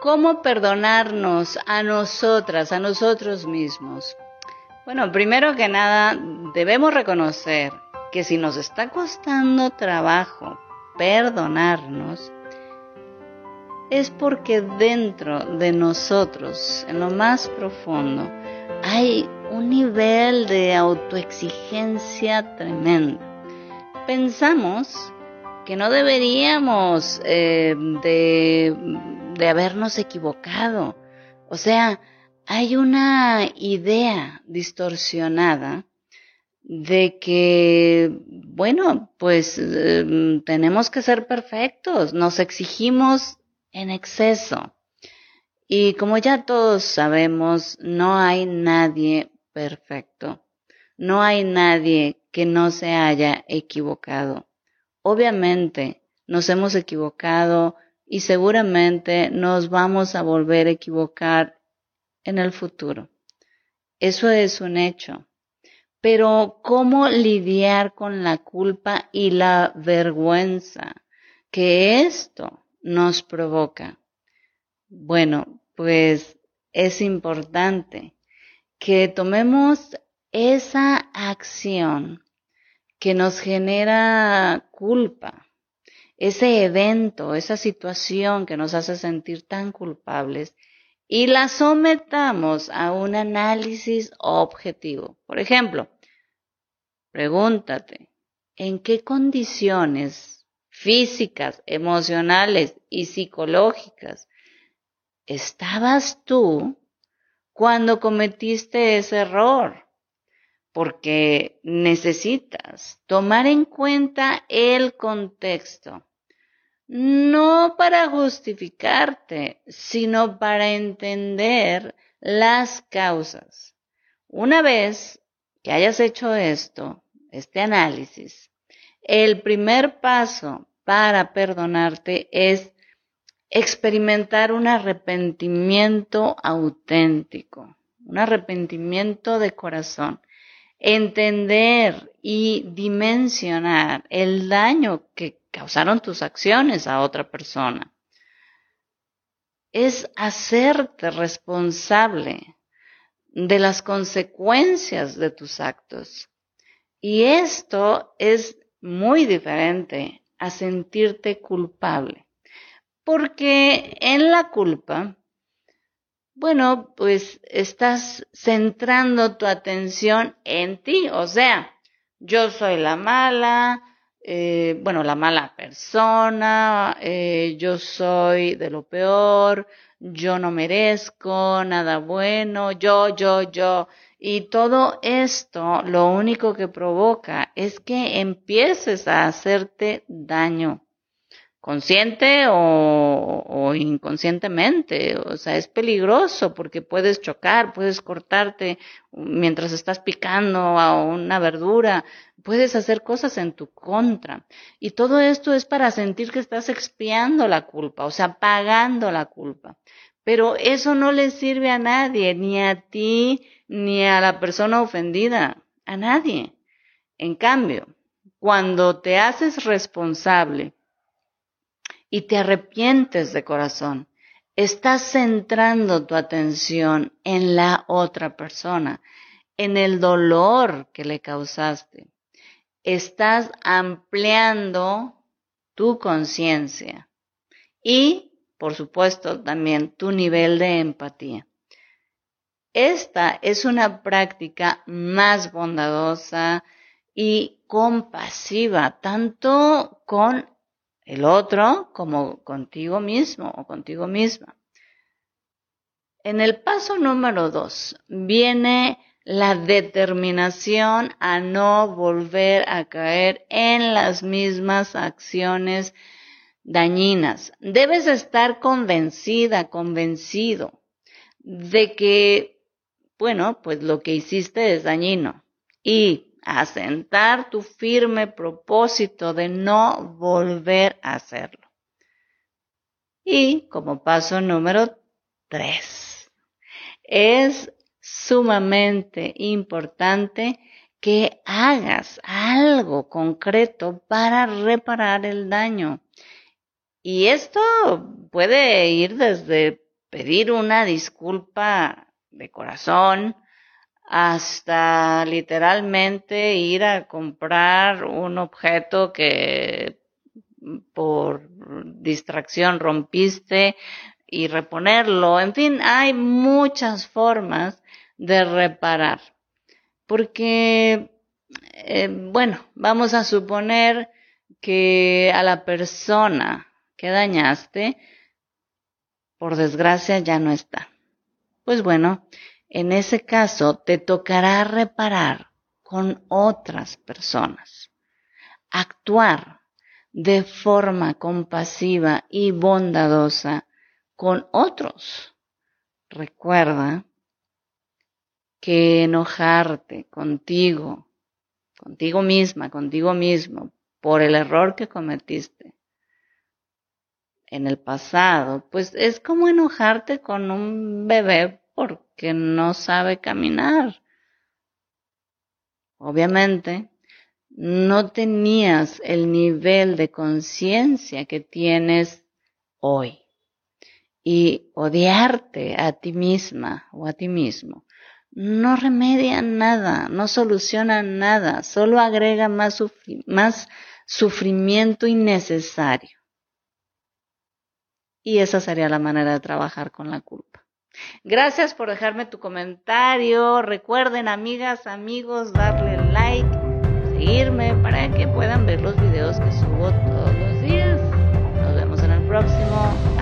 ¿Cómo perdonarnos a nosotras, a nosotros mismos? Bueno, primero que nada, debemos reconocer que si nos está costando trabajo perdonarnos, es porque dentro de nosotros, en lo más profundo, hay un nivel de autoexigencia tremenda. Pensamos que no deberíamos eh, de, de habernos equivocado. O sea, hay una idea distorsionada de que, bueno, pues em, tenemos que ser perfectos, nos exigimos en exceso. Y como ya todos sabemos, no hay nadie perfecto, no hay nadie que no se haya equivocado. Obviamente nos hemos equivocado y seguramente nos vamos a volver a equivocar en el futuro. Eso es un hecho. Pero ¿cómo lidiar con la culpa y la vergüenza que esto nos provoca? Bueno, pues es importante que tomemos esa acción que nos genera culpa, ese evento, esa situación que nos hace sentir tan culpables y la sometamos a un análisis objetivo. Por ejemplo, pregúntate, ¿en qué condiciones físicas, emocionales y psicológicas estabas tú cuando cometiste ese error? Porque necesitas tomar en cuenta el contexto no para justificarte, sino para entender las causas. Una vez que hayas hecho esto, este análisis, el primer paso para perdonarte es experimentar un arrepentimiento auténtico, un arrepentimiento de corazón, entender y dimensionar el daño que causaron tus acciones a otra persona. Es hacerte responsable de las consecuencias de tus actos. Y esto es muy diferente a sentirte culpable. Porque en la culpa, bueno, pues estás centrando tu atención en ti. O sea, yo soy la mala, eh, bueno, la mala persona, eh, yo soy de lo peor, yo no merezco nada bueno, yo, yo, yo. Y todo esto lo único que provoca es que empieces a hacerte daño consciente o, inconscientemente. O sea, es peligroso porque puedes chocar, puedes cortarte mientras estás picando a una verdura, puedes hacer cosas en tu contra. Y todo esto es para sentir que estás expiando la culpa, o sea, pagando la culpa. Pero eso no le sirve a nadie, ni a ti, ni a la persona ofendida, a nadie. En cambio, cuando te haces responsable y te arrepientes de corazón, estás centrando tu atención en la otra persona, en el dolor que le causaste. Estás ampliando tu conciencia y, por supuesto, también tu nivel de empatía. Esta es una práctica más bondadosa y compasiva, tanto con el otro como contigo mismo o contigo misma. En el paso número dos viene la determinación a no volver a caer en las mismas acciones dañinas. Debes estar convencida, convencido de que, bueno, pues lo que hiciste es dañino y asentar tu firme propósito de no volver a hacerlo. Y como paso número tres, es sumamente importante que hagas algo concreto para reparar el daño. Y esto puede ir desde pedir una disculpa de corazón, hasta literalmente ir a comprar un objeto que por distracción rompiste y reponerlo. En fin, hay muchas formas de reparar. Porque, eh, bueno, vamos a suponer que a la persona que dañaste, por desgracia, ya no está. Pues bueno, en ese caso te tocará reparar con otras personas. Actuar de forma compasiva y bondadosa con otros. Recuerda que enojarte contigo, contigo misma, contigo mismo, por el error que cometiste en el pasado, pues es como enojarte con un bebé porque no sabe caminar. Obviamente, no tenías el nivel de conciencia que tienes hoy. Y odiarte a ti misma o a ti mismo no remedia nada, no soluciona nada, solo agrega más, más sufrimiento innecesario. Y esa sería la manera de trabajar con la culpa. Gracias por dejarme tu comentario. Recuerden, amigas, amigos, darle like, seguirme para que puedan ver los videos que subo todos los días. Nos vemos en el próximo.